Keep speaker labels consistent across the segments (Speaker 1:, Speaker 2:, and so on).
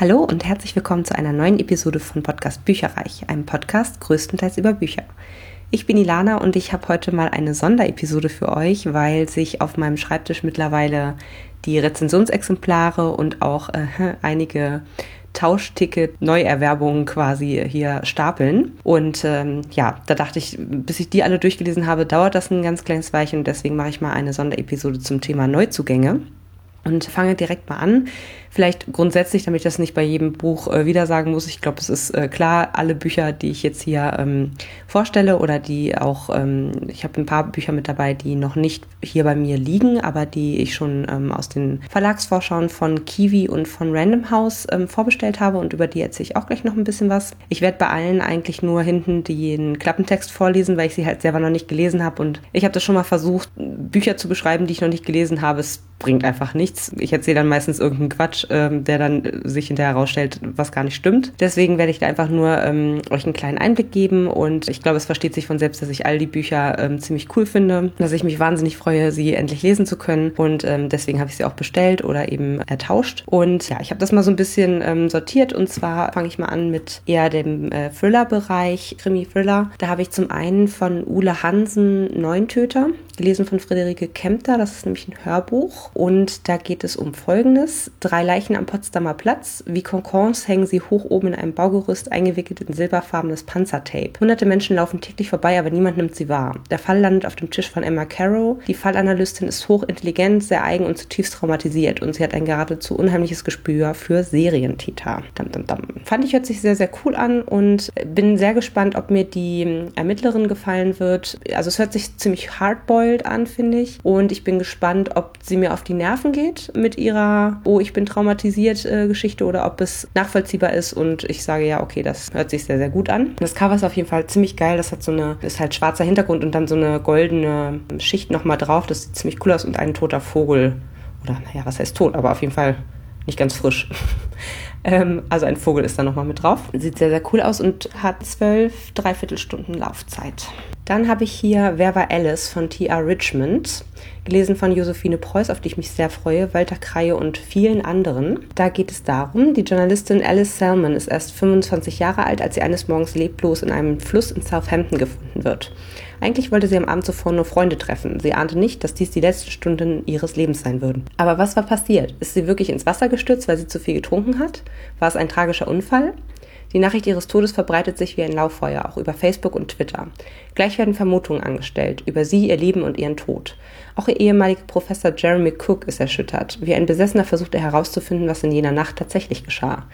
Speaker 1: Hallo und herzlich willkommen zu einer neuen Episode von Podcast Bücherreich, einem Podcast größtenteils über Bücher. Ich bin Ilana und ich habe heute mal eine Sonderepisode für euch, weil sich auf meinem Schreibtisch mittlerweile die Rezensionsexemplare und auch äh, einige Tauschticket-Neuerwerbungen quasi hier stapeln. Und ähm, ja, da dachte ich, bis ich die alle durchgelesen habe, dauert das ein ganz kleines Weilchen. Deswegen mache ich mal eine Sonderepisode zum Thema Neuzugänge und fange direkt mal an. Vielleicht grundsätzlich, damit ich das nicht bei jedem Buch äh, wieder sagen muss. Ich glaube, es ist äh, klar, alle Bücher, die ich jetzt hier ähm, vorstelle oder die auch, ähm, ich habe ein paar Bücher mit dabei, die noch nicht hier bei mir liegen, aber die ich schon ähm, aus den Verlagsvorschauen von Kiwi und von Random House ähm, vorbestellt habe und über die erzähle ich auch gleich noch ein bisschen was. Ich werde bei allen eigentlich nur hinten den Klappentext vorlesen, weil ich sie halt selber noch nicht gelesen habe und ich habe das schon mal versucht, Bücher zu beschreiben, die ich noch nicht gelesen habe. Es bringt einfach nichts. Ich erzähle dann meistens irgendeinen Quatsch, ähm, der dann sich hinterher herausstellt, was gar nicht stimmt. Deswegen werde ich da einfach nur ähm, euch einen kleinen Einblick geben und ich glaube, es versteht sich von selbst, dass ich all die Bücher ähm, ziemlich cool finde, dass ich mich wahnsinnig freue, sie endlich lesen zu können und ähm, deswegen habe ich sie auch bestellt oder eben ertauscht. Und ja, ich habe das mal so ein bisschen ähm, sortiert und zwar fange ich mal an mit eher dem äh, Thriller-Bereich, Krimi-Thriller. Da habe ich zum einen von Ule Hansen Neuntöter, gelesen von Friederike Kempter, das ist nämlich ein Hörbuch und da geht es um Folgendes. Drei Leichen am Potsdamer Platz. Wie Concons hängen sie hoch oben in einem Baugerüst, eingewickelt in silberfarbenes Panzertape. Hunderte Menschen laufen täglich vorbei, aber niemand nimmt sie wahr. Der Fall landet auf dem Tisch von Emma Carrow. Die Fallanalystin ist hochintelligent, sehr eigen und zutiefst traumatisiert und sie hat ein geradezu unheimliches Gespür für Serientäter. Dum, dum, dum. Fand ich, hört sich sehr, sehr cool an und bin sehr gespannt, ob mir die Ermittlerin gefallen wird. Also es hört sich ziemlich hardboiled an, finde ich. Und ich bin gespannt, ob sie mir auf die Nerven geht mit ihrer Oh, ich bin traumatisiert äh, Geschichte oder ob es nachvollziehbar ist und ich sage ja, okay, das hört sich sehr, sehr gut an. Das Cover ist auf jeden Fall ziemlich geil. Das hat so eine, ist halt schwarzer Hintergrund und dann so eine goldene Schicht nochmal drauf. Das sieht ziemlich cool aus und ein toter Vogel. Oder naja, was heißt tot, aber auf jeden Fall nicht ganz frisch. ähm, also ein Vogel ist da nochmal mit drauf. Sieht sehr, sehr cool aus und hat zwölf Dreiviertelstunden Laufzeit. Dann habe ich hier Wer war Alice von T.R. Richmond, gelesen von Josephine Preuß, auf die ich mich sehr freue, Walter Kreie und vielen anderen. Da geht es darum, die Journalistin Alice Salmon ist erst 25 Jahre alt, als sie eines Morgens leblos in einem Fluss in Southampton gefunden wird. Eigentlich wollte sie am Abend zuvor nur Freunde treffen. Sie ahnte nicht, dass dies die letzten Stunden ihres Lebens sein würden. Aber was war passiert? Ist sie wirklich ins Wasser gestürzt, weil sie zu viel getrunken hat? War es ein tragischer Unfall? Die Nachricht ihres Todes verbreitet sich wie ein Lauffeuer, auch über Facebook und Twitter. Gleich werden Vermutungen angestellt über sie, ihr Leben und ihren Tod. Auch ihr ehemaliger Professor Jeremy Cook ist erschüttert. Wie ein Besessener versucht er herauszufinden, was in jener Nacht tatsächlich geschah.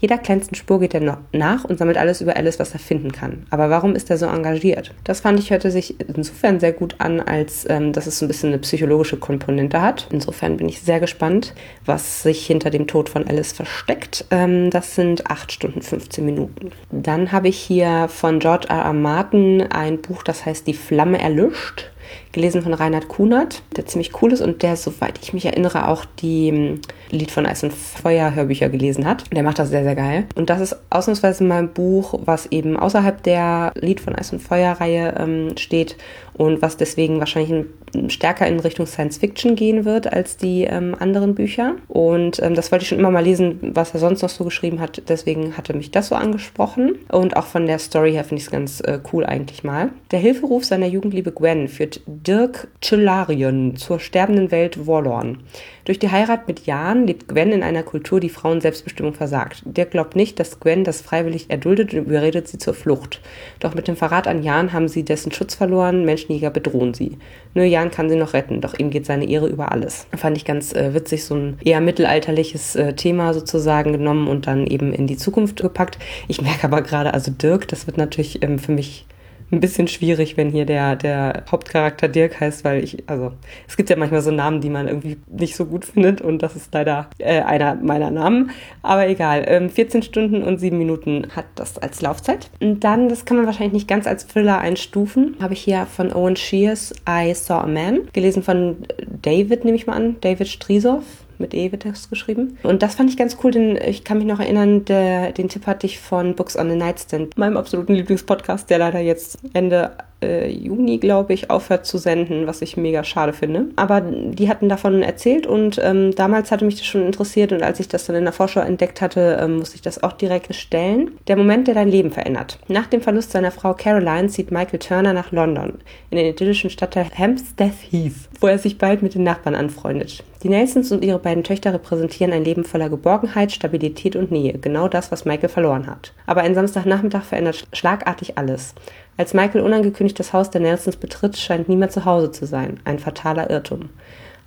Speaker 1: Jeder kleinsten Spur geht er nach und sammelt alles über Alice, was er finden kann. Aber warum ist er so engagiert? Das fand ich hörte sich insofern sehr gut an, als ähm, dass es so ein bisschen eine psychologische Komponente hat. Insofern bin ich sehr gespannt, was sich hinter dem Tod von Alice versteckt. Ähm, das sind 8 Stunden 15 Minuten. Dann habe ich hier von George R. R. Martin ein Buch, das heißt Die Flamme erlischt gelesen von Reinhard Kunert, der ziemlich cool ist und der, soweit ich mich erinnere, auch die ähm, Lied von Eis und Feuer Hörbücher gelesen hat. Der macht das sehr, sehr geil. Und das ist ausnahmsweise mal ein Buch, was eben außerhalb der Lied von Eis und Feuer Reihe ähm, steht und was deswegen wahrscheinlich stärker in Richtung Science Fiction gehen wird als die ähm, anderen Bücher. Und ähm, das wollte ich schon immer mal lesen, was er sonst noch so geschrieben hat. Deswegen hatte mich das so angesprochen. Und auch von der Story her finde ich es ganz äh, cool eigentlich mal. Der Hilferuf seiner Jugendliebe Gwen führt Dirk Chilarion zur sterbenden Welt Warlorn. Durch die Heirat mit Jan lebt Gwen in einer Kultur, die Frauen Selbstbestimmung versagt. Dirk glaubt nicht, dass Gwen das freiwillig erduldet und überredet sie zur Flucht. Doch mit dem Verrat an Jan haben sie dessen Schutz verloren, Menschenjäger bedrohen sie. Nur Jan kann sie noch retten, doch ihm geht seine Ehre über alles. Fand ich ganz äh, witzig, so ein eher mittelalterliches äh, Thema sozusagen genommen und dann eben in die Zukunft gepackt. Ich merke aber gerade, also Dirk, das wird natürlich ähm, für mich ein bisschen schwierig, wenn hier der, der Hauptcharakter Dirk heißt, weil ich, also es gibt ja manchmal so Namen, die man irgendwie nicht so gut findet und das ist leider äh, einer meiner Namen. Aber egal, ähm, 14 Stunden und 7 Minuten hat das als Laufzeit. Und dann, das kann man wahrscheinlich nicht ganz als Thriller einstufen, habe ich hier von Owen Shears I Saw a Man, gelesen von David, nehme ich mal an, David Strisow mit E wird das geschrieben. Und das fand ich ganz cool, denn ich kann mich noch erinnern, der, den Tipp hatte ich von Books on the Nightstand, meinem absoluten Lieblingspodcast, der leider jetzt Ende äh, Juni, glaube ich, aufhört zu senden, was ich mega schade finde. Aber die hatten davon erzählt und ähm, damals hatte mich das schon interessiert und als ich das dann in der Vorschau entdeckt hatte, ähm, musste ich das auch direkt bestellen. Der Moment, der dein Leben verändert. Nach dem Verlust seiner Frau Caroline zieht Michael Turner nach London, in den idyllischen Stadtteil Hampstead Heath, wo er sich bald mit den Nachbarn anfreundet. Die Nelsons und ihre beiden Töchter repräsentieren ein Leben voller Geborgenheit, Stabilität und Nähe, genau das, was Michael verloren hat. Aber ein Samstagnachmittag verändert schlagartig alles. Als Michael unangekündigt das Haus der Nelsons betritt, scheint niemand zu Hause zu sein. Ein fataler Irrtum.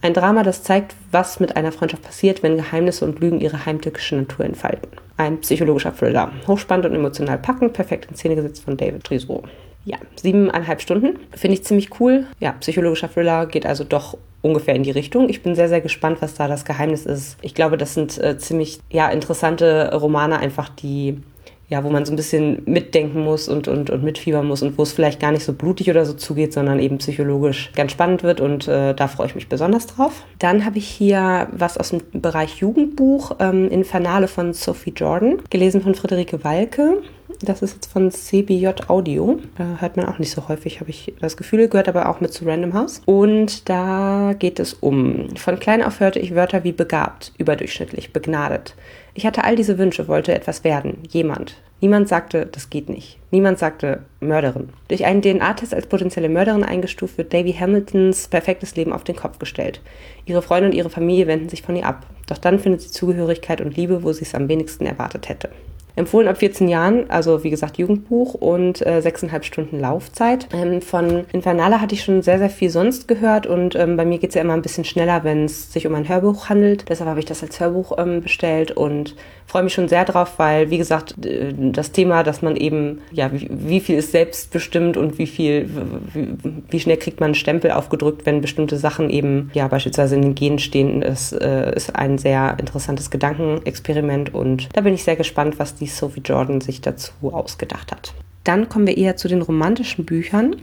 Speaker 1: Ein Drama, das zeigt, was mit einer Freundschaft passiert, wenn Geheimnisse und Lügen ihre heimtückische Natur entfalten. Ein psychologischer Thriller. Hochspannend und emotional packend, perfekt in Szene gesetzt von David Trisot. Ja, siebeneinhalb Stunden. Finde ich ziemlich cool. Ja, psychologischer Thriller geht also doch ungefähr in die Richtung. Ich bin sehr, sehr gespannt, was da das Geheimnis ist. Ich glaube, das sind äh, ziemlich ja, interessante Romane, einfach die ja, wo man so ein bisschen mitdenken muss und, und, und mitfiebern muss und wo es vielleicht gar nicht so blutig oder so zugeht, sondern eben psychologisch ganz spannend wird und äh, da freue ich mich besonders drauf. Dann habe ich hier was aus dem Bereich Jugendbuch, ähm, Infernale von Sophie Jordan, gelesen von Friederike Walke. Das ist jetzt von CBJ Audio. Da hört man auch nicht so häufig, habe ich das Gefühl, gehört aber auch mit zu Random House. Und da geht es um, von klein auf hörte ich Wörter wie begabt, überdurchschnittlich, begnadet. Ich hatte all diese Wünsche, wollte etwas werden, jemand. Niemand sagte, das geht nicht. Niemand sagte Mörderin. Durch einen DNA-Test als potenzielle Mörderin eingestuft wird Davy Hamiltons perfektes Leben auf den Kopf gestellt. Ihre Freunde und ihre Familie wenden sich von ihr ab. Doch dann findet sie Zugehörigkeit und Liebe, wo sie es am wenigsten erwartet hätte. Empfohlen ab 14 Jahren, also wie gesagt Jugendbuch und äh, sechseinhalb Stunden Laufzeit. Ähm, von Infernale hatte ich schon sehr, sehr viel sonst gehört und ähm, bei mir geht es ja immer ein bisschen schneller, wenn es sich um ein Hörbuch handelt. Deshalb habe ich das als Hörbuch ähm, bestellt und freue mich schon sehr drauf, weil, wie gesagt, das Thema, dass man eben, ja, wie, wie viel ist selbstbestimmt und wie viel, wie, wie, schnell kriegt man einen Stempel aufgedrückt, wenn bestimmte Sachen eben, ja, beispielsweise in den Genen stehen, ist, äh, ist ein sehr interessantes Gedankenexperiment und da bin ich sehr gespannt, was die Sophie Jordan sich dazu ausgedacht hat. Dann kommen wir eher zu den romantischen Büchern.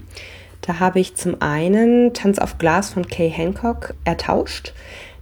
Speaker 1: Da habe ich zum einen Tanz auf Glas von Kay Hancock ertauscht.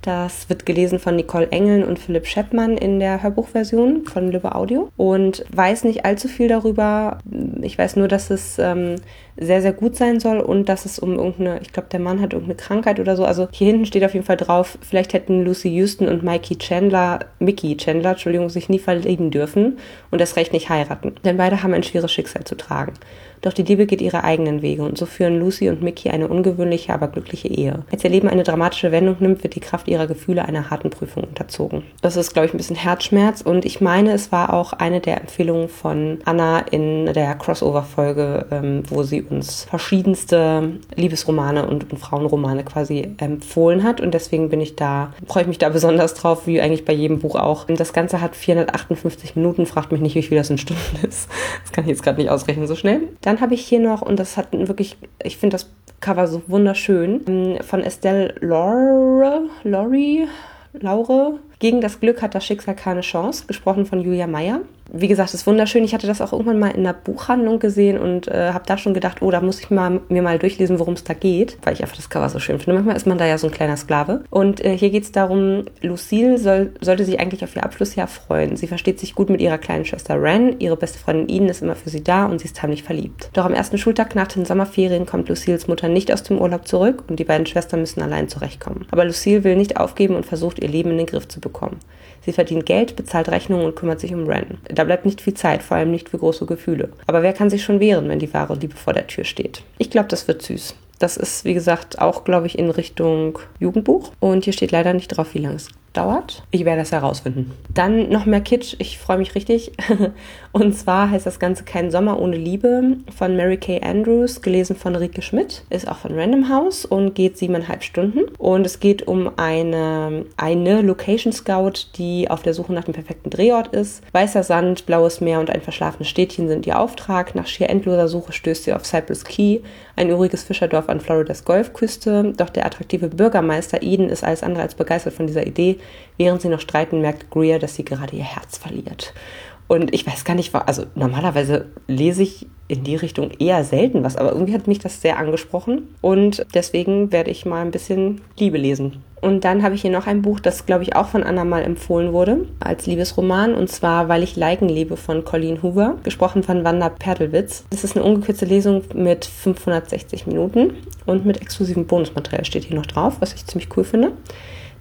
Speaker 1: Das wird gelesen von Nicole Engeln und Philipp Scheppmann in der Hörbuchversion von Lübbe Audio und weiß nicht allzu viel darüber. Ich weiß nur, dass es ähm, sehr, sehr gut sein soll und dass es um irgendeine, ich glaube, der Mann hat irgendeine Krankheit oder so. Also hier hinten steht auf jeden Fall drauf, vielleicht hätten Lucy Houston und Mikey Chandler, Mickey Chandler, Entschuldigung, sich nie verlieben dürfen und das Recht nicht heiraten. Denn beide haben ein schweres Schicksal zu tragen. Doch die Liebe geht ihre eigenen Wege und so führen Lucy und Mickey eine ungewöhnliche, aber glückliche Ehe. Als ihr Leben eine dramatische Wendung nimmt, wird die Kraft ihrer Gefühle einer harten Prüfung unterzogen. Das ist, glaube ich, ein bisschen Herzschmerz und ich meine, es war auch eine der Empfehlungen von Anna in der Crossover-Folge, ähm, wo sie uns verschiedenste Liebesromane und, und Frauenromane quasi empfohlen hat und deswegen bin ich da, freue ich mich da besonders drauf, wie eigentlich bei jedem Buch auch. Das Ganze hat 458 Minuten, fragt mich nicht, wie viel das in Stunden ist. Das kann ich jetzt gerade nicht ausrechnen so schnell. Dann habe ich hier noch, und das hat wirklich, ich finde das Cover so wunderschön, ähm, von Estelle Laure, Laurie, Laure. Gegen das Glück hat das Schicksal keine Chance, gesprochen von Julia Meyer wie gesagt, ist wunderschön. Ich hatte das auch irgendwann mal in der Buchhandlung gesehen und äh, habe da schon gedacht, oh, da muss ich mal, mir mal durchlesen, worum es da geht, weil ich einfach das Cover so schön finde. Manchmal ist man da ja so ein kleiner Sklave. Und äh, hier geht es darum, Lucille soll, sollte sich eigentlich auf ihr Abschlussjahr freuen. Sie versteht sich gut mit ihrer kleinen Schwester Ren. Ihre beste Freundin Eden ist immer für sie da und sie ist heimlich verliebt. Doch am ersten Schultag nach den Sommerferien kommt Lucilles Mutter nicht aus dem Urlaub zurück und die beiden Schwestern müssen allein zurechtkommen. Aber Lucille will nicht aufgeben und versucht, ihr Leben in den Griff zu bekommen. Sie verdient Geld, bezahlt Rechnungen und kümmert sich um Ren. Da bleibt nicht viel Zeit, vor allem nicht für große Gefühle. Aber wer kann sich schon wehren, wenn die wahre Liebe vor der Tür steht? Ich glaube, das wird süß. Das ist, wie gesagt, auch, glaube ich, in Richtung Jugendbuch. Und hier steht leider nicht drauf, wie lange es dauert. Ich werde das herausfinden. Dann noch mehr Kitsch. Ich freue mich richtig. Und zwar heißt das Ganze Kein Sommer ohne Liebe von Mary Kay Andrews, gelesen von Rike Schmidt. Ist auch von Random House und geht siebeneinhalb Stunden. Und es geht um eine, eine Location Scout, die auf der Suche nach dem perfekten Drehort ist. Weißer Sand, blaues Meer und ein verschlafenes Städtchen sind ihr Auftrag. Nach schier endloser Suche stößt sie auf Cypress Key, ein üriges Fischerdorf an Floridas Golfküste. Doch der attraktive Bürgermeister Eden ist alles andere als begeistert von dieser Idee Während sie noch streiten, merkt Greer, dass sie gerade ihr Herz verliert. Und ich weiß gar nicht, also normalerweise lese ich in die Richtung eher selten was, aber irgendwie hat mich das sehr angesprochen und deswegen werde ich mal ein bisschen Liebe lesen. Und dann habe ich hier noch ein Buch, das glaube ich auch von Anna mal empfohlen wurde, als Liebesroman, und zwar Weil ich Liken lebe von Colleen Hoover, gesprochen von Wanda Pertelwitz. Das ist eine ungekürzte Lesung mit 560 Minuten und mit exklusivem Bonusmaterial steht hier noch drauf, was ich ziemlich cool finde.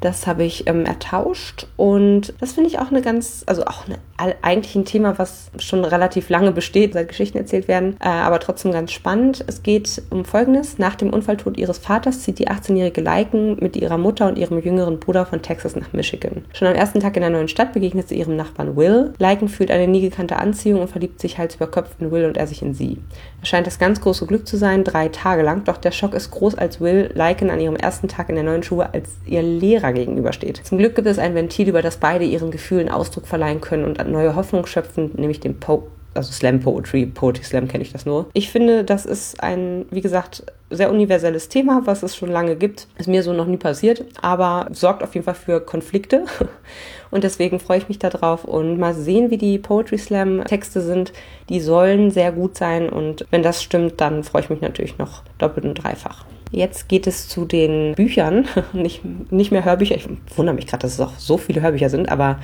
Speaker 1: Das habe ich ähm, ertauscht und das finde ich auch eine ganz, also auch eine, eigentlich ein Thema, was schon relativ lange besteht, seit Geschichten erzählt werden, äh, aber trotzdem ganz spannend. Es geht um Folgendes. Nach dem Unfalltod ihres Vaters zieht die 18-jährige Liken mit ihrer Mutter und ihrem jüngeren Bruder von Texas nach Michigan. Schon am ersten Tag in der neuen Stadt begegnet sie ihrem Nachbarn Will. Liken fühlt eine nie gekannte Anziehung und verliebt sich Hals über Kopf in Will und er sich in sie. Es scheint das ganz große Glück zu sein, drei Tage lang, doch der Schock ist groß, als Will Liken an ihrem ersten Tag in der neuen Schule als ihr Lehrer gegenübersteht. Zum Glück gibt es ein Ventil, über das beide ihren Gefühlen Ausdruck verleihen können und neue Hoffnung schöpfen, nämlich den po also Slam Poetry, Poetry Slam kenne ich das nur. Ich finde, das ist ein, wie gesagt, sehr universelles Thema, was es schon lange gibt. Ist mir so noch nie passiert, aber sorgt auf jeden Fall für Konflikte. Und deswegen freue ich mich darauf und mal sehen, wie die Poetry Slam Texte sind. Die sollen sehr gut sein und wenn das stimmt, dann freue ich mich natürlich noch doppelt und dreifach. Jetzt geht es zu den Büchern, nicht, nicht mehr Hörbücher. Ich wundere mich gerade, dass es auch so viele Hörbücher sind, aber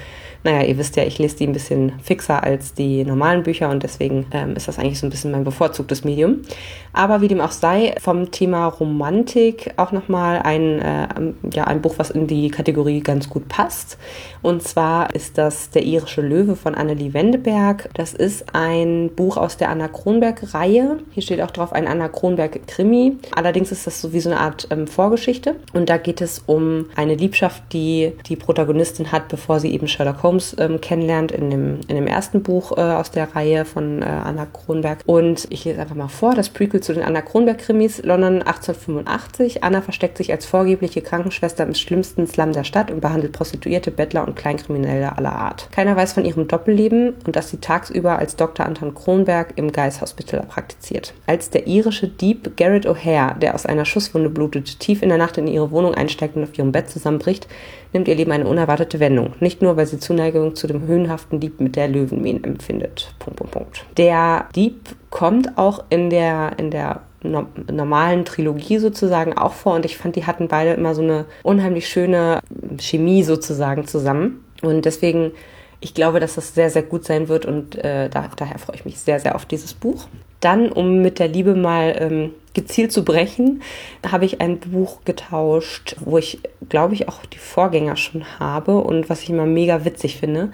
Speaker 1: naja, ihr wisst ja, ich lese die ein bisschen fixer als die normalen Bücher und deswegen ähm, ist das eigentlich so ein bisschen mein bevorzugtes Medium. Aber wie dem auch sei, vom Thema Romantik auch nochmal ein, äh, ja, ein Buch, was in die Kategorie ganz gut passt. Und zwar ist das Der irische Löwe von Annelie Wendeberg. Das ist ein Buch aus der Anna Kronberg-Reihe. Hier steht auch drauf ein Anna Kronberg-Krimi. Allerdings ist das so wie so eine Art ähm, Vorgeschichte. Und da geht es um eine Liebschaft, die die Protagonistin hat, bevor sie eben Sherlock Holmes Holmes ähm, kennenlernt in dem, in dem ersten Buch äh, aus der Reihe von äh, Anna Kronberg. Und ich lese einfach mal vor, das Prequel zu den Anna Kronberg-Krimis, London 1885. Anna versteckt sich als vorgebliche Krankenschwester im schlimmsten Slum der Stadt und behandelt Prostituierte, Bettler und Kleinkriminelle aller Art. Keiner weiß von ihrem Doppelleben und dass sie tagsüber als Dr. Anton Kronberg im Guys Hospital praktiziert. Als der irische Dieb Garrett O'Hare, der aus einer Schusswunde blutet, tief in der Nacht in ihre Wohnung einsteigt und auf ihrem Bett zusammenbricht, nimmt ihr Leben eine unerwartete Wendung. Nicht nur, weil sie Zuneigung zu dem höhenhaften Dieb mit der Löwenmähen empfindet. Punkt, Punkt, Punkt. Der Dieb kommt auch in der, in der normalen Trilogie sozusagen auch vor und ich fand, die hatten beide immer so eine unheimlich schöne Chemie sozusagen zusammen. Und deswegen ich glaube, dass das sehr, sehr gut sein wird und äh, da, daher freue ich mich sehr, sehr auf dieses Buch. Dann, um mit der Liebe mal ähm, gezielt zu brechen, habe ich ein Buch getauscht, wo ich, glaube ich, auch die Vorgänger schon habe und was ich immer mega witzig finde.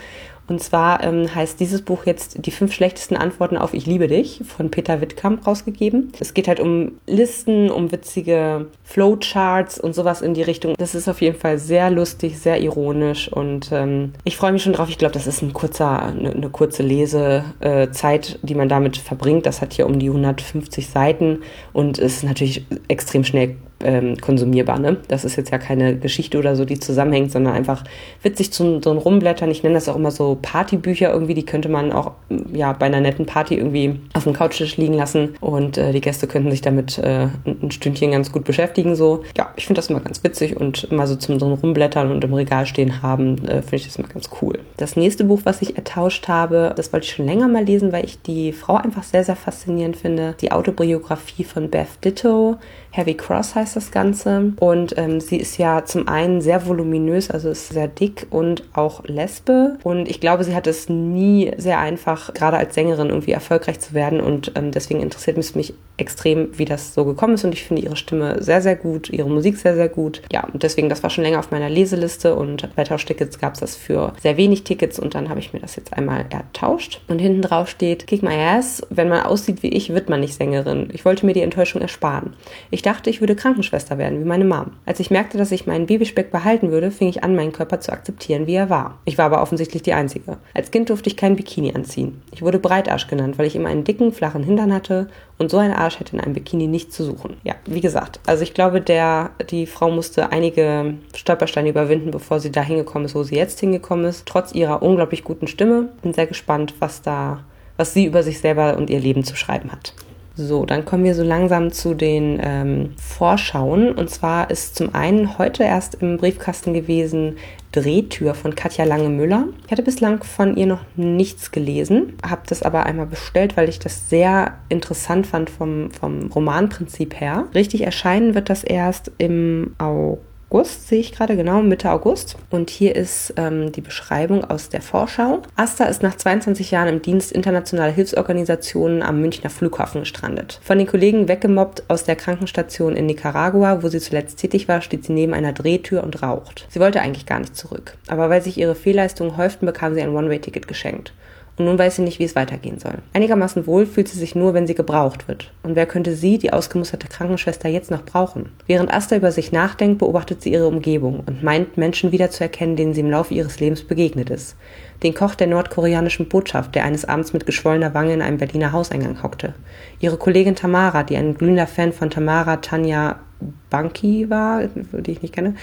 Speaker 1: Und zwar ähm, heißt dieses Buch jetzt Die fünf schlechtesten Antworten auf Ich liebe dich von Peter Wittkamp rausgegeben. Es geht halt um Listen, um witzige Flowcharts und sowas in die Richtung. Das ist auf jeden Fall sehr lustig, sehr ironisch und ähm, ich freue mich schon drauf. Ich glaube, das ist ein kurzer, eine, eine kurze Lesezeit, die man damit verbringt. Das hat hier um die 150 Seiten und ist natürlich extrem schnell ähm, konsumierbar. Ne? Das ist jetzt ja keine Geschichte oder so, die zusammenhängt, sondern einfach witzig zum so ein Rumblättern. Ich nenne das auch immer so Partybücher irgendwie, die könnte man auch ja bei einer netten Party irgendwie auf dem Couchtisch liegen lassen und äh, die Gäste könnten sich damit äh, ein Stündchen ganz gut beschäftigen. So, ja, ich finde das immer ganz witzig und immer so zum so Rumblättern und im Regal stehen haben, äh, finde ich das immer ganz cool. Das nächste Buch, was ich ertauscht habe, das wollte ich schon länger mal lesen, weil ich die Frau einfach sehr, sehr faszinierend finde. Die Autobiografie von Beth Ditto. Heavy Cross heißt das Ganze. Und ähm, sie ist ja zum einen sehr voluminös, also ist sehr dick und auch Lesbe. Und ich glaube, sie hat es nie sehr einfach, gerade als Sängerin irgendwie erfolgreich zu werden. Und ähm, deswegen interessiert es mich extrem, wie das so gekommen ist. Und ich finde ihre Stimme sehr, sehr gut, ihre Musik sehr, sehr gut. Ja, und deswegen, das war schon länger auf meiner Leseliste. Und bei Tauschtickets gab es das für sehr wenig Tickets. Und dann habe ich mir das jetzt einmal ertauscht. Und hinten drauf steht, kick my ass, wenn man aussieht wie ich, wird man nicht Sängerin. Ich wollte mir die Enttäuschung ersparen. Ich dachte, ich würde Krankenschwester werden, wie meine Mom. Als ich merkte, dass ich meinen Babyspeck behalten würde, fing ich an, meinen Körper zu akzeptieren, wie er war. Ich war aber offensichtlich die Einzige. Als Kind durfte ich kein Bikini anziehen. Ich wurde Breitarsch genannt, weil ich immer einen dicken, flachen Hintern hatte und so ein Arsch hätte in einem Bikini nichts zu suchen. Ja, wie gesagt, also ich glaube, der, die Frau musste einige Stolpersteine überwinden, bevor sie da hingekommen ist, wo sie jetzt hingekommen ist, trotz ihrer unglaublich guten Stimme. Bin sehr gespannt, was da, was sie über sich selber und ihr Leben zu schreiben hat. So, dann kommen wir so langsam zu den ähm, Vorschauen. Und zwar ist zum einen heute erst im Briefkasten gewesen Drehtür von Katja Lange-Müller. Ich hatte bislang von ihr noch nichts gelesen, habe das aber einmal bestellt, weil ich das sehr interessant fand vom, vom Romanprinzip her. Richtig erscheinen wird das erst im August. August, sehe ich gerade genau, Mitte August. Und hier ist ähm, die Beschreibung aus der Vorschau. Asta ist nach 22 Jahren im Dienst internationaler Hilfsorganisationen am Münchner Flughafen gestrandet. Von den Kollegen weggemobbt aus der Krankenstation in Nicaragua, wo sie zuletzt tätig war, steht sie neben einer Drehtür und raucht. Sie wollte eigentlich gar nicht zurück. Aber weil sich ihre Fehlleistungen häuften, bekam sie ein One-Way-Ticket geschenkt und nun weiß sie nicht, wie es weitergehen soll. Einigermaßen wohl fühlt sie sich nur, wenn sie gebraucht wird. Und wer könnte sie, die ausgemusterte Krankenschwester, jetzt noch brauchen? Während Asta über sich nachdenkt, beobachtet sie ihre Umgebung und meint, Menschen wiederzuerkennen, denen sie im Laufe ihres Lebens begegnet ist. Den Koch der nordkoreanischen Botschaft, der eines Abends mit geschwollener Wange in einem Berliner Hauseingang hockte. Ihre Kollegin Tamara, die ein glühender Fan von Tamara Tanja Banki war, die ich nicht kenne,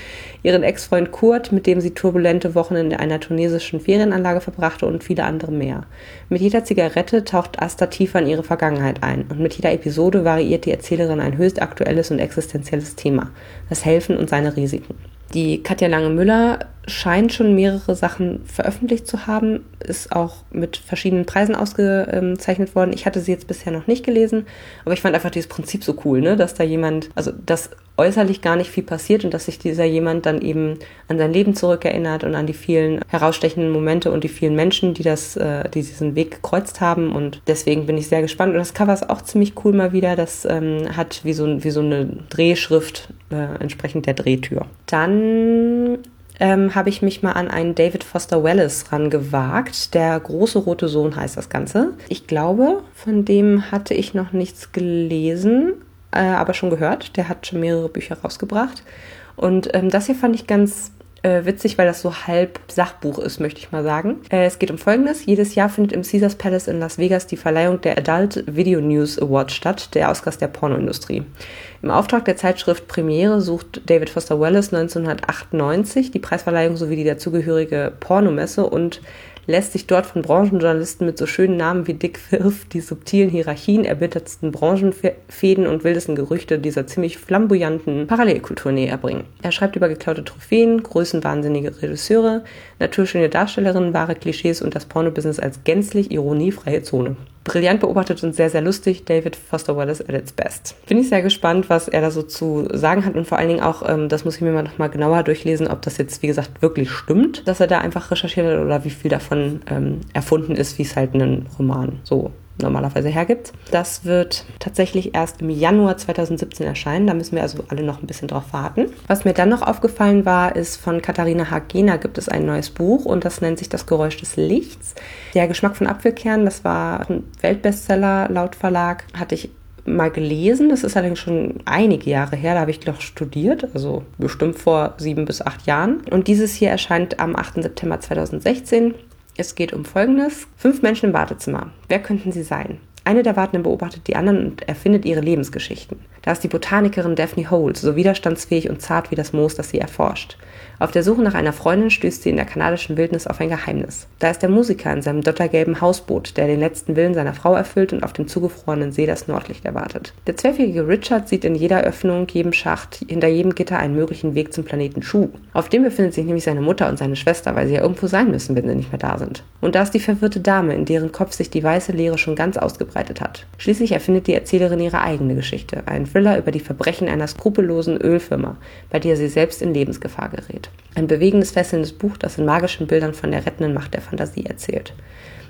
Speaker 1: ihren Ex-Freund Kurt, mit dem sie turbulente Wochen in einer tunesischen Ferienanlage verbrachte und viele andere mehr. Mit jeder Zigarette taucht Asta tiefer in ihre Vergangenheit ein und mit jeder Episode variiert die Erzählerin ein höchst aktuelles und existenzielles Thema, das Helfen und seine Risiken. Die Katja Lange-Müller scheint schon mehrere Sachen veröffentlicht zu haben, ist auch mit verschiedenen Preisen ausgezeichnet worden. Ich hatte sie jetzt bisher noch nicht gelesen, aber ich fand einfach dieses Prinzip so cool, ne? dass da jemand, also dass äußerlich gar nicht viel passiert und dass sich dieser jemand dann eben an sein Leben zurückerinnert und an die vielen herausstechenden Momente und die vielen Menschen, die das, äh, die diesen Weg gekreuzt haben. Und deswegen bin ich sehr gespannt. Und das Cover ist auch ziemlich cool mal wieder. Das ähm, hat wie so, wie so eine Drehschrift äh, entsprechend der Drehtür. Dann ähm, habe ich mich mal an einen David Foster Wallace rangewagt. Der große rote Sohn heißt das Ganze. Ich glaube, von dem hatte ich noch nichts gelesen, äh, aber schon gehört. Der hat schon mehrere Bücher rausgebracht. Und ähm, das hier fand ich ganz äh, witzig, weil das so halb Sachbuch ist, möchte ich mal sagen. Äh, es geht um Folgendes. Jedes Jahr findet im Caesars Palace in Las Vegas die Verleihung der Adult Video News Award statt, der Ausgast der Pornoindustrie. Im Auftrag der Zeitschrift Premiere sucht David Foster Wallace 1998 die Preisverleihung sowie die dazugehörige Pornomesse und lässt sich dort von Branchenjournalisten mit so schönen Namen wie Dick Wirf die subtilen Hierarchien, erbittertsten Branchenfäden und wildesten Gerüchte dieser ziemlich flamboyanten Parallelkultur näher bringen. Er schreibt über geklaute Trophäen, größenwahnsinnige Regisseure, naturschöne Darstellerinnen, wahre Klischees und das Pornobusiness als gänzlich ironiefreie Zone brillant beobachtet und sehr, sehr lustig. David Foster Wallace at its best. Bin ich sehr gespannt, was er da so zu sagen hat und vor allen Dingen auch, ähm, das muss ich mir mal noch mal genauer durchlesen, ob das jetzt, wie gesagt, wirklich stimmt, dass er da einfach recherchiert hat oder wie viel davon ähm, erfunden ist, wie es halt einen Roman so normalerweise hergibt. Das wird tatsächlich erst im Januar 2017 erscheinen. Da müssen wir also alle noch ein bisschen drauf warten. Was mir dann noch aufgefallen war, ist von Katharina Hagena gibt es ein neues Buch und das nennt sich Das Geräusch des Lichts. Der Geschmack von Apfelkern, das war ein Weltbestseller laut Verlag, hatte ich mal gelesen. Das ist allerdings schon einige Jahre her. Da habe ich noch studiert, also bestimmt vor sieben bis acht Jahren. Und dieses hier erscheint am 8. September 2016 es geht um Folgendes. Fünf Menschen im Wartezimmer. Wer könnten sie sein? Eine der Wartenden beobachtet die anderen und erfindet ihre Lebensgeschichten. Da ist die Botanikerin Daphne Holt, so widerstandsfähig und zart wie das Moos, das sie erforscht. Auf der Suche nach einer Freundin stößt sie in der kanadischen Wildnis auf ein Geheimnis. Da ist der Musiker in seinem dottergelben Hausboot, der den letzten Willen seiner Frau erfüllt und auf dem zugefrorenen See das Nordlicht erwartet. Der zwölfjährige Richard sieht in jeder Öffnung, jedem Schacht, hinter jedem Gitter einen möglichen Weg zum Planeten Schuh. Auf dem befindet sich nämlich seine Mutter und seine Schwester, weil sie ja irgendwo sein müssen, wenn sie nicht mehr da sind. Und da ist die verwirrte Dame, in deren Kopf sich die weiße Leere schon ganz ausgebreitet hat. Schließlich erfindet die Erzählerin ihre eigene Geschichte, einen Thriller über die Verbrechen einer skrupellosen Ölfirma, bei der sie selbst in Lebensgefahr gerät. Ein bewegendes, fesselndes Buch, das in magischen Bildern von der rettenden Macht der Fantasie erzählt.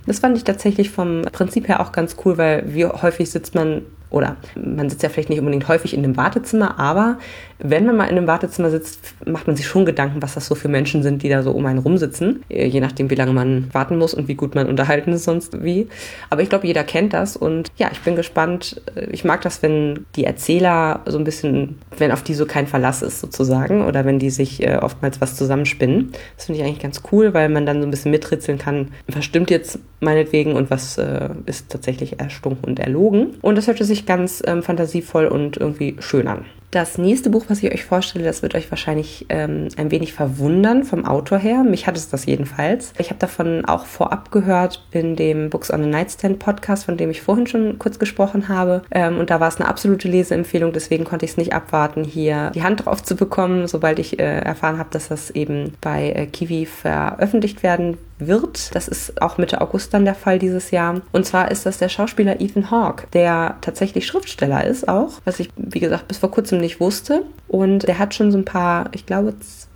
Speaker 1: Das fand ich tatsächlich vom Prinzip her auch ganz cool, weil wie häufig sitzt man oder man sitzt ja vielleicht nicht unbedingt häufig in einem Wartezimmer, aber wenn man mal in einem Wartezimmer sitzt, macht man sich schon Gedanken, was das so für Menschen sind, die da so um einen rumsitzen, äh, je nachdem, wie lange man warten muss und wie gut man unterhalten ist sonst wie. Aber ich glaube, jeder kennt das und ja, ich bin gespannt. Äh, ich mag das, wenn die Erzähler so ein bisschen, wenn auf die so kein Verlass ist sozusagen oder wenn die sich äh, oftmals was zusammenspinnen. Das finde ich eigentlich ganz cool, weil man dann so ein bisschen mitritzeln kann, was stimmt jetzt meinetwegen und was äh, ist tatsächlich erstunken und erlogen. Und das hörte sich ganz ähm, fantasievoll und irgendwie schön an. Das nächste Buch, was ich euch vorstelle, das wird euch wahrscheinlich ähm, ein wenig verwundern vom Autor her. Mich hat es das jedenfalls. Ich habe davon auch vorab gehört in dem Books on the Nightstand Podcast, von dem ich vorhin schon kurz gesprochen habe. Ähm, und da war es eine absolute Leseempfehlung, deswegen konnte ich es nicht abwarten, hier die Hand drauf zu bekommen, sobald ich äh, erfahren habe, dass das eben bei äh, Kiwi veröffentlicht werden wird. Das ist auch Mitte August dann der Fall dieses Jahr. Und zwar ist das der Schauspieler Ethan Hawke, der tatsächlich Schriftsteller ist auch, was ich, wie gesagt, bis vor kurzem nicht wusste. Und der hat schon so ein paar, ich glaube,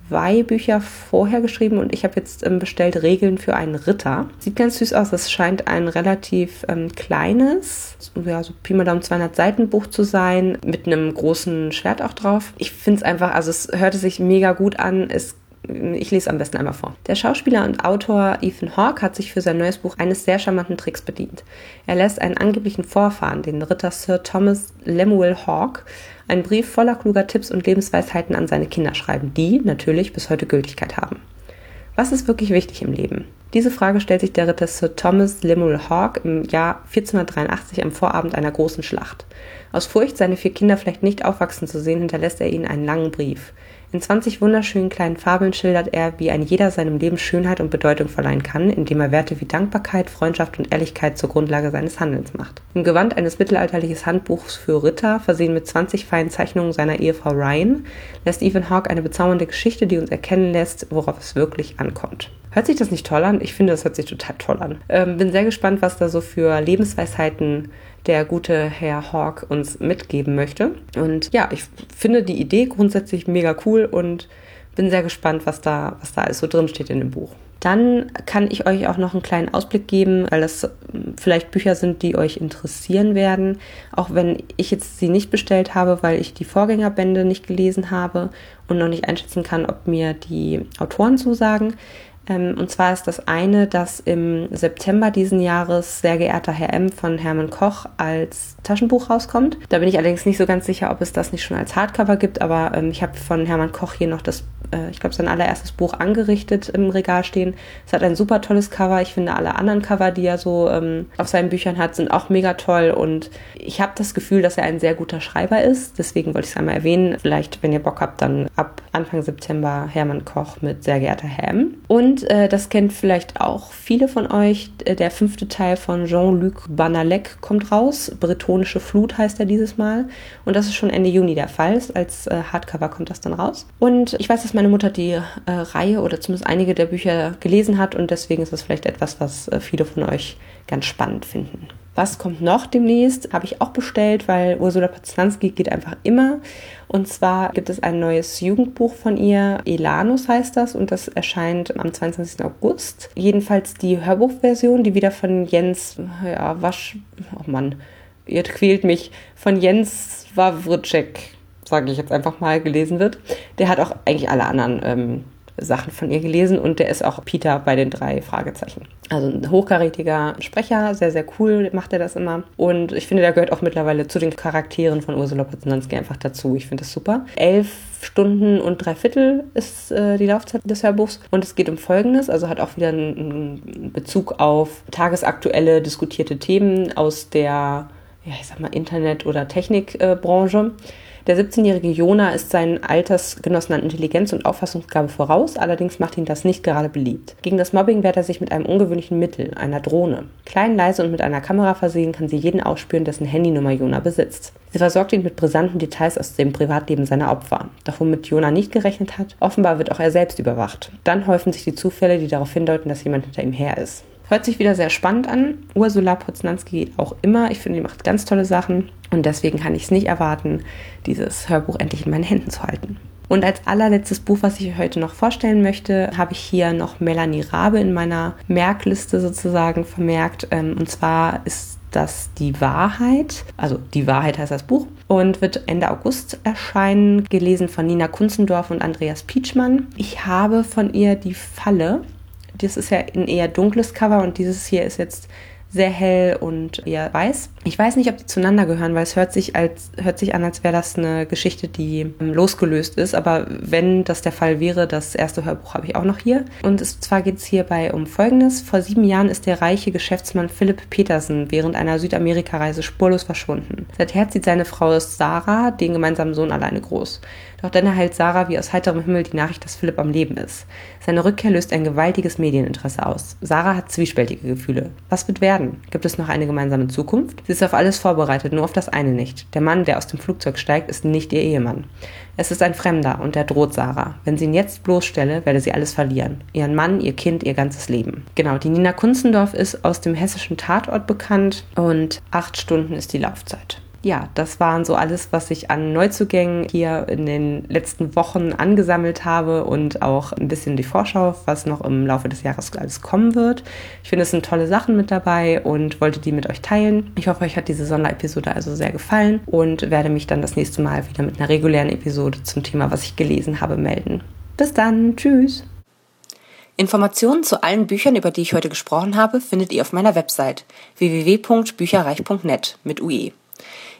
Speaker 1: zwei Bücher vorher geschrieben und ich habe jetzt ähm, bestellt Regeln für einen Ritter. Sieht ganz süß aus. Es scheint ein relativ ähm, kleines, ja, so Pi mal Daumen 200 Seiten Buch zu sein, mit einem großen Schwert auch drauf. Ich finde es einfach, also es hörte sich mega gut an. Es ich lese am besten einmal vor. Der Schauspieler und Autor Ethan Hawke hat sich für sein neues Buch eines sehr charmanten Tricks bedient. Er lässt einen angeblichen Vorfahren, den Ritter Sir Thomas Lemuel Hawke, einen Brief voller kluger Tipps und Lebensweisheiten an seine Kinder schreiben, die natürlich bis heute Gültigkeit haben. Was ist wirklich wichtig im Leben? Diese Frage stellt sich der Ritter Sir Thomas Lemuel Hawke im Jahr 1483 am Vorabend einer großen Schlacht. Aus Furcht, seine vier Kinder vielleicht nicht aufwachsen zu sehen, hinterlässt er ihnen einen langen Brief. In 20 wunderschönen kleinen Fabeln schildert er, wie ein jeder seinem Leben Schönheit und Bedeutung verleihen kann, indem er Werte wie Dankbarkeit, Freundschaft und Ehrlichkeit zur Grundlage seines Handelns macht. Im Gewand eines mittelalterlichen Handbuchs für Ritter, versehen mit 20 feinen Zeichnungen seiner Ehefrau Ryan, lässt Ethan Hawke eine bezaubernde Geschichte, die uns erkennen lässt, worauf es wirklich ankommt. Hört sich das nicht toll an? Ich finde, das hört sich total toll an. Ähm, bin sehr gespannt, was da so für Lebensweisheiten der gute Herr Hawk uns mitgeben möchte. Und ja, ich finde die Idee grundsätzlich mega cool und bin sehr gespannt, was da, was da alles so drin steht in dem Buch. Dann kann ich euch auch noch einen kleinen Ausblick geben, weil das hm, vielleicht Bücher sind, die euch interessieren werden. Auch wenn ich jetzt sie nicht bestellt habe, weil ich die Vorgängerbände nicht gelesen habe und noch nicht einschätzen kann, ob mir die Autoren zusagen. Ähm, und zwar ist das eine, dass im September diesen Jahres Sehr geehrter Herr M von Hermann Koch als Taschenbuch rauskommt. Da bin ich allerdings nicht so ganz sicher, ob es das nicht schon als Hardcover gibt, aber ähm, ich habe von Hermann Koch hier noch das, äh, ich glaube, sein allererstes Buch angerichtet im Regal stehen. Es hat ein super tolles Cover. Ich finde alle anderen Cover, die er so ähm, auf seinen Büchern hat, sind auch mega toll und ich habe das Gefühl, dass er ein sehr guter Schreiber ist. Deswegen wollte ich es einmal erwähnen. Vielleicht, wenn ihr Bock habt, dann ab Anfang September Hermann Koch mit Sehr geehrter Herr M. Und äh, das kennt vielleicht auch viele von euch. Der fünfte Teil von Jean-Luc Banalek kommt raus. Breton Tektonische Flut heißt er dieses Mal. Und das ist schon Ende Juni der Fall. Als äh, Hardcover kommt das dann raus. Und ich weiß, dass meine Mutter die äh, Reihe oder zumindest einige der Bücher gelesen hat und deswegen ist das vielleicht etwas, was äh, viele von euch ganz spannend finden. Was kommt noch demnächst? Habe ich auch bestellt, weil Ursula Poznanski geht einfach immer. Und zwar gibt es ein neues Jugendbuch von ihr, Elanus heißt das, und das erscheint am 22. August. Jedenfalls die Hörbuchversion, die wieder von Jens ja, Wasch, oh Mann, ihr quält mich, von Jens Wawritschek, sage ich jetzt einfach mal, gelesen wird. Der hat auch eigentlich alle anderen ähm, Sachen von ihr gelesen und der ist auch Peter bei den drei Fragezeichen. Also ein hochkarätiger Sprecher, sehr, sehr cool macht er das immer. Und ich finde, der gehört auch mittlerweile zu den Charakteren von Ursula Poznanski einfach dazu. Ich finde das super. Elf Stunden und drei Viertel ist äh, die Laufzeit des Hörbuchs und es geht um Folgendes, also hat auch wieder einen Bezug auf tagesaktuelle diskutierte Themen aus der ja, ich sag mal, Internet- oder Technikbranche. Der 17-jährige Jona ist seinen Altersgenossen an Intelligenz und Auffassungsgabe voraus, allerdings macht ihn das nicht gerade beliebt. Gegen das Mobbing wehrt er sich mit einem ungewöhnlichen Mittel, einer Drohne. Klein, leise und mit einer Kamera versehen kann sie jeden ausspüren, dessen Handynummer Jona besitzt. Sie versorgt ihn mit brisanten Details aus dem Privatleben seiner Opfer. Doch womit Jona nicht gerechnet hat, offenbar wird auch er selbst überwacht. Dann häufen sich die Zufälle, die darauf hindeuten, dass jemand hinter ihm her ist. Hört sich wieder sehr spannend an. Ursula Poznanski geht auch immer. Ich finde, die macht ganz tolle Sachen. Und deswegen kann ich es nicht erwarten, dieses Hörbuch endlich in meinen Händen zu halten. Und als allerletztes Buch, was ich euch heute noch vorstellen möchte, habe ich hier noch Melanie Rabe in meiner Merkliste sozusagen vermerkt. Ähm, und zwar ist das Die Wahrheit. Also Die Wahrheit heißt das Buch und wird Ende August erscheinen, gelesen von Nina Kunzendorf und Andreas Pietschmann. Ich habe von ihr Die Falle das ist ja ein eher dunkles Cover und dieses hier ist jetzt sehr hell und eher weiß. Ich weiß nicht, ob die zueinander gehören, weil es hört sich, als, hört sich an, als wäre das eine Geschichte, die ähm, losgelöst ist. Aber wenn das der Fall wäre, das erste Hörbuch habe ich auch noch hier. Und es, zwar geht es hierbei um Folgendes. Vor sieben Jahren ist der reiche Geschäftsmann Philipp Petersen während einer Südamerika-Reise spurlos verschwunden. Seither zieht seine Frau Sarah den gemeinsamen Sohn alleine groß. Doch dann erhält Sarah wie aus heiterem Himmel die Nachricht, dass Philipp am Leben ist. Seine Rückkehr löst ein gewaltiges Medieninteresse aus. Sarah hat zwiespältige Gefühle. Was wird werden? Gibt es noch eine gemeinsame Zukunft? Sie ist auf alles vorbereitet, nur auf das eine nicht. Der Mann, der aus dem Flugzeug steigt, ist nicht ihr Ehemann. Es ist ein Fremder und der droht Sarah. Wenn sie ihn jetzt bloßstelle, werde sie alles verlieren. Ihren Mann, ihr Kind, ihr ganzes Leben. Genau, die Nina Kunzendorf ist aus dem hessischen Tatort bekannt und acht Stunden ist die Laufzeit ja, das waren so alles, was ich an Neuzugängen hier in den letzten Wochen angesammelt habe und auch ein bisschen die Vorschau, was noch im Laufe des Jahres alles kommen wird. Ich finde, es sind tolle Sachen mit dabei und wollte die mit euch teilen. Ich hoffe, euch hat diese Sonderepisode also sehr gefallen und werde mich dann das nächste Mal wieder mit einer regulären Episode zum Thema, was ich gelesen habe, melden. Bis dann, tschüss!
Speaker 2: Informationen zu allen Büchern, über die ich heute gesprochen habe, findet ihr auf meiner Website www.bücherreich.net mit UE.